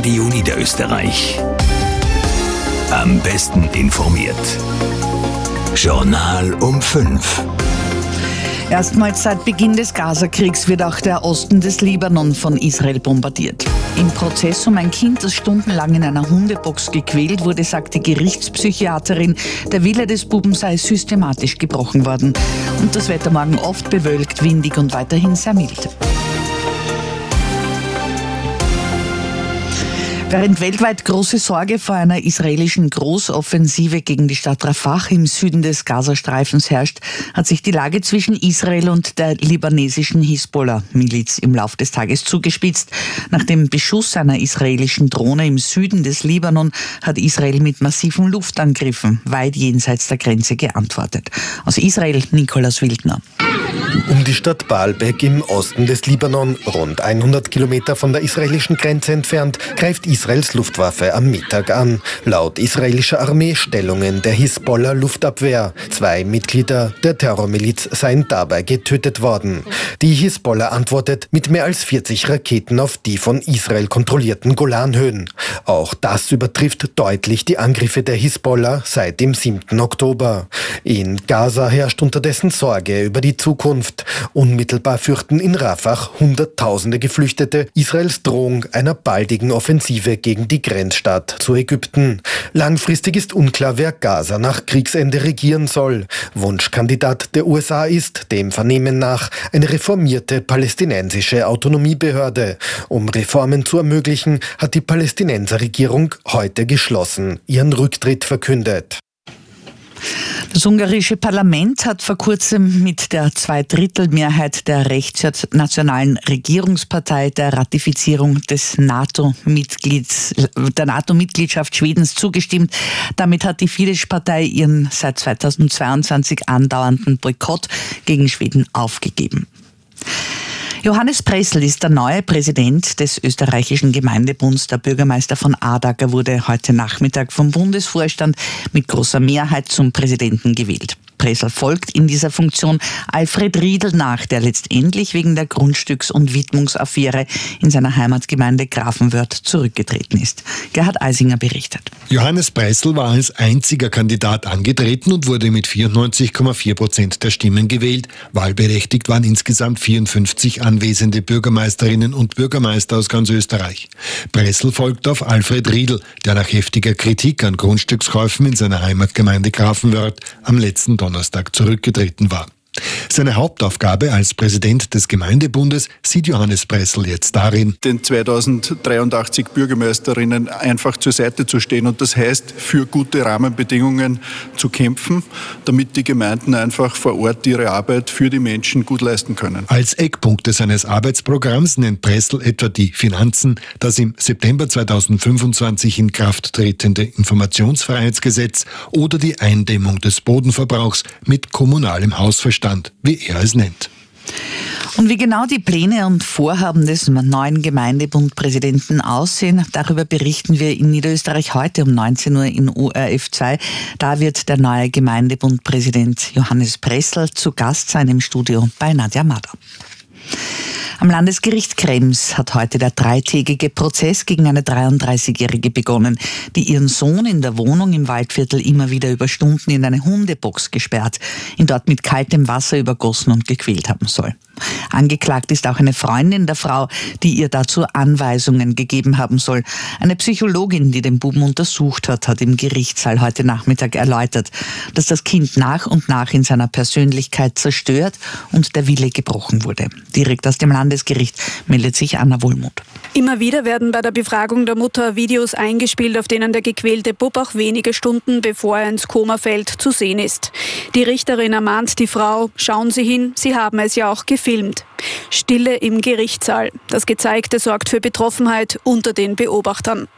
Radio Niederösterreich. Am besten informiert. Journal um 5. Erstmals seit Beginn des Gazakriegs wird auch der Osten des Libanon von Israel bombardiert. Im Prozess um ein Kind, das stundenlang in einer Hundebox gequält wurde, sagte Gerichtspsychiaterin, der Wille des Buben sei systematisch gebrochen worden. Und das Wetter morgen oft bewölkt, windig und weiterhin sehr mild. Während weltweit große Sorge vor einer israelischen Großoffensive gegen die Stadt Rafah im Süden des Gazastreifens herrscht, hat sich die Lage zwischen Israel und der libanesischen Hisbollah-Miliz im Laufe des Tages zugespitzt. Nach dem Beschuss einer israelischen Drohne im Süden des Libanon hat Israel mit massiven Luftangriffen weit jenseits der Grenze geantwortet. Aus Israel Nikolaus Wildner. Um die Stadt Baalbek im Osten des Libanon, rund 100 Kilometer von der israelischen Grenze entfernt, greift Israels Luftwaffe am Mittag an. Laut israelischer Armee Stellungen der Hisbollah Luftabwehr. Zwei Mitglieder der Terrormiliz seien dabei getötet worden. Die Hisbollah antwortet mit mehr als 40 Raketen auf die von Israel kontrollierten Golanhöhen. Auch das übertrifft deutlich die Angriffe der Hisbollah seit dem 7. Oktober. In Gaza herrscht unterdessen Sorge über die Zukunft Zukunft. Unmittelbar fürchten in Rafah Hunderttausende Geflüchtete Israels Drohung einer baldigen Offensive gegen die Grenzstadt zu Ägypten. Langfristig ist unklar, wer Gaza nach Kriegsende regieren soll. Wunschkandidat der USA ist, dem Vernehmen nach, eine reformierte palästinensische Autonomiebehörde. Um Reformen zu ermöglichen, hat die Palästinenserregierung heute geschlossen ihren Rücktritt verkündet. Das ungarische Parlament hat vor kurzem mit der Zweidrittelmehrheit der rechtsnationalen Regierungspartei der Ratifizierung des NATO-Mitglieds, der NATO-Mitgliedschaft Schwedens zugestimmt. Damit hat die Fidesz-Partei ihren seit 2022 andauernden Boykott gegen Schweden aufgegeben. Johannes Pressel ist der neue Präsident des österreichischen Gemeindebunds. Der Bürgermeister von Adager wurde heute Nachmittag vom Bundesvorstand mit großer Mehrheit zum Präsidenten gewählt. Pressel folgt in dieser Funktion Alfred Riedel nach, der letztendlich wegen der Grundstücks- und Widmungsaffäre in seiner Heimatgemeinde Grafenwörth zurückgetreten ist. Gerhard Eisinger berichtet. Johannes Pressel war als einziger Kandidat angetreten und wurde mit 94,4 Prozent der Stimmen gewählt. Wahlberechtigt waren insgesamt 54 anwesende Bürgermeisterinnen und Bürgermeister aus ganz Österreich. Pressel folgt auf Alfred Riedel, der nach heftiger Kritik an Grundstückskäufen in seiner Heimatgemeinde Grafenwörth am letzten Donnerstag Donnerstag zurückgetreten war. Seine Hauptaufgabe als Präsident des Gemeindebundes sieht Johannes Pressel jetzt darin, den 2083 Bürgermeisterinnen einfach zur Seite zu stehen und das heißt, für gute Rahmenbedingungen zu kämpfen, damit die Gemeinden einfach vor Ort ihre Arbeit für die Menschen gut leisten können. Als Eckpunkte seines Arbeitsprogramms nennt Pressel etwa die Finanzen, das im September 2025 in Kraft tretende Informationsfreiheitsgesetz oder die Eindämmung des Bodenverbrauchs mit kommunalem Hausverstand Stand, wie er es nennt. Und wie genau die Pläne und Vorhaben des neuen Gemeindebundpräsidenten aussehen, darüber berichten wir in Niederösterreich heute um 19 Uhr in ORF 2. Da wird der neue Gemeindebundpräsident Johannes Pressel zu Gast sein im Studio bei Nadja Mader. Am Landesgericht Krems hat heute der dreitägige Prozess gegen eine 33-Jährige begonnen, die ihren Sohn in der Wohnung im Waldviertel immer wieder über Stunden in eine Hundebox gesperrt, ihn dort mit kaltem Wasser übergossen und gequält haben soll. Angeklagt ist auch eine Freundin der Frau, die ihr dazu Anweisungen gegeben haben soll. Eine Psychologin, die den Buben untersucht hat, hat im Gerichtssaal heute Nachmittag erläutert, dass das Kind nach und nach in seiner Persönlichkeit zerstört und der Wille gebrochen wurde. Direkt aus dem Landesgericht meldet sich Anna Wohlmuth. Immer wieder werden bei der Befragung der Mutter Videos eingespielt, auf denen der gequälte Bub auch wenige Stunden bevor er ins Koma fällt zu sehen ist. Die Richterin ermahnt die Frau, schauen Sie hin, Sie haben es ja auch gefilmt gefilmt. Stille im Gerichtssaal. Das Gezeigte sorgt für Betroffenheit unter den Beobachtern.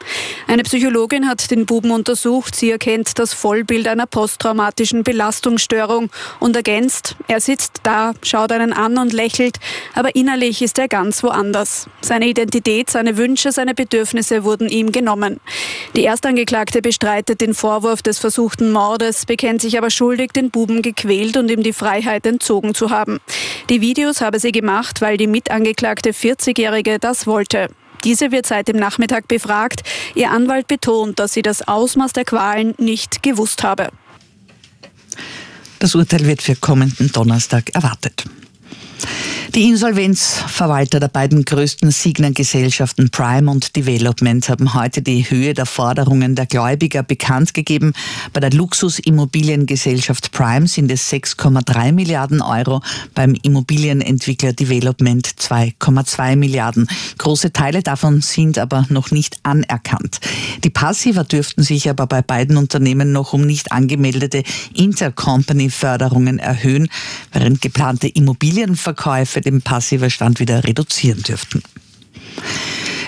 Eine Psychologin hat den Buben untersucht. Sie erkennt das Vollbild einer posttraumatischen Belastungsstörung und ergänzt, er sitzt da, schaut einen an und lächelt, aber innerlich ist er ganz woanders. Seine Identität, seine Wünsche, seine Bedürfnisse wurden ihm genommen. Die Erstangeklagte bestreitet den Vorwurf des versuchten Mordes, bekennt sich aber schuldig, den Buben gequält und ihm die Freiheit entzogen zu haben. Die Videos habe sie gemacht, weil die mitangeklagte 40-Jährige das wollte. Diese wird seit dem Nachmittag befragt. Ihr Anwalt betont, dass sie das Ausmaß der Qualen nicht gewusst habe. Das Urteil wird für kommenden Donnerstag erwartet. Die Insolvenzverwalter der beiden größten Signer-Gesellschaften Prime und Development haben heute die Höhe der Forderungen der Gläubiger bekannt gegeben. Bei der Luxusimmobiliengesellschaft Prime sind es 6,3 Milliarden Euro, beim Immobilienentwickler Development 2,2 Milliarden. Große Teile davon sind aber noch nicht anerkannt. Die Passiver dürften sich aber bei beiden Unternehmen noch um nicht angemeldete Intercompany-Förderungen erhöhen, während geplante Immobilienverkäufe den Passiverstand wieder reduzieren dürften.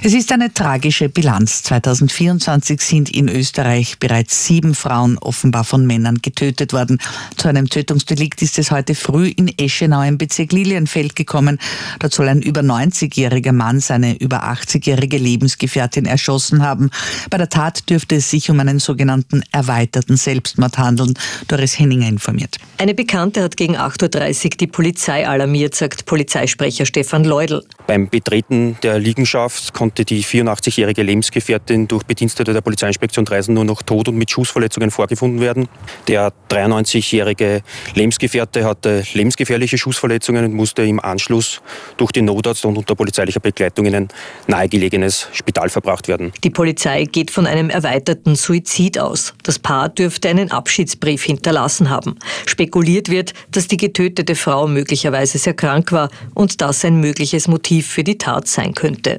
Es ist eine tragische Bilanz. 2024 sind in Österreich bereits sieben Frauen offenbar von Männern getötet worden. Zu einem Tötungsdelikt ist es heute früh in Eschenau im Bezirk Lilienfeld gekommen. Dort soll ein über 90-jähriger Mann seine über 80-jährige Lebensgefährtin erschossen haben. Bei der Tat dürfte es sich um einen sogenannten erweiterten Selbstmord handeln. Doris Henninger informiert. Eine Bekannte hat gegen 8.30 Uhr die Polizei alarmiert, sagt Polizeisprecher Stefan Leudl. Beim Betreten der Liegenschaft konnte konnte die 84-jährige Lebensgefährtin durch Bedienstete der Polizeiinspektion Dreisen nur noch tot und mit Schussverletzungen vorgefunden werden. Der 93-jährige Lebensgefährte hatte lebensgefährliche Schussverletzungen und musste im Anschluss durch den Notarzt und unter polizeilicher Begleitung in ein nahegelegenes Spital verbracht werden. Die Polizei geht von einem erweiterten Suizid aus. Das Paar dürfte einen Abschiedsbrief hinterlassen haben. Spekuliert wird, dass die getötete Frau möglicherweise sehr krank war und das ein mögliches Motiv für die Tat sein könnte.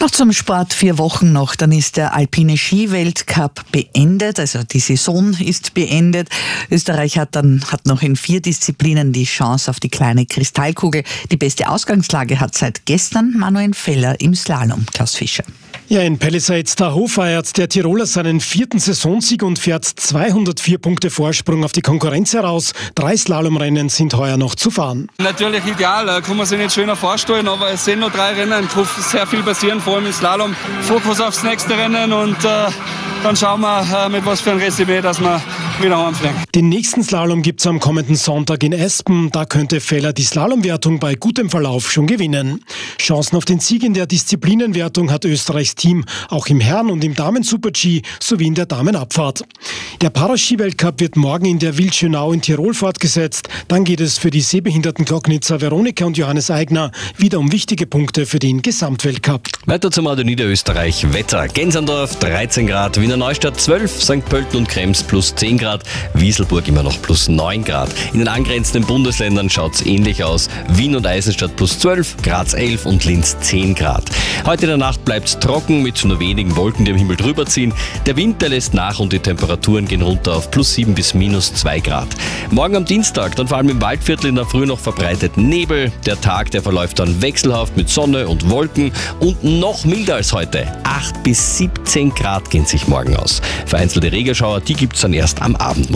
Noch zum Sport vier Wochen noch, dann ist der Alpine Skiweltcup beendet, also die Saison ist beendet. Österreich hat dann hat noch in vier Disziplinen die Chance auf die kleine Kristallkugel. Die beste Ausgangslage hat seit gestern Manuel Feller im Slalom, Klaus Fischer. Ja, in Palisades Tahoe feiert der Tiroler seinen vierten Saisonsieg und fährt 204 Punkte Vorsprung auf die Konkurrenz heraus. Drei Slalomrennen sind heuer noch zu fahren. Natürlich ideal, kann man sich nicht schöner vorstellen, aber es sind noch drei Rennen, kann sehr viel passieren, vor allem im Slalom. Fokus aufs nächste Rennen und äh, dann schauen wir, äh, mit was für ein Resümee, dass wir wieder heimfliegen. Den nächsten Slalom gibt es am kommenden Sonntag in Espen. Da könnte Feller die Slalomwertung bei gutem Verlauf schon gewinnen. Chancen auf den Sieg in der Disziplinenwertung hat Österreichs Team, auch im Herren- und im Damen-Super-G sowie in der Damenabfahrt. Der Paraski-Weltcup wird morgen in der Wildschönau in Tirol fortgesetzt. Dann geht es für die sehbehinderten Glocknitzer Veronika und Johannes Eigner wieder um wichtige Punkte für den Gesamtweltcup. Weiter zum Radio Niederösterreich. Wetter. Gensandorf 13 Grad, Wiener Neustadt 12, St. Pölten und Krems plus 10 Grad, Wieselburg immer noch plus 9 Grad. In den angrenzenden Bundesländern schaut es ähnlich aus. Wien und Eisenstadt plus 12, Graz 11 und Linz 10 Grad. Heute in der Nacht bleibt es trocken mit nur wenigen Wolken, die am Himmel drüber ziehen. Der Wind lässt nach und die Temperaturen gehen runter auf plus 7 bis minus 2 Grad. Morgen am Dienstag, dann vor allem im Waldviertel in der Früh noch verbreitet Nebel. Der Tag, der verläuft dann wechselhaft mit Sonne und Wolken und noch milder als heute. 8 bis 17 Grad gehen sich morgen aus. Vereinzelte Regenschauer, die gibt es dann erst am Abend morgen.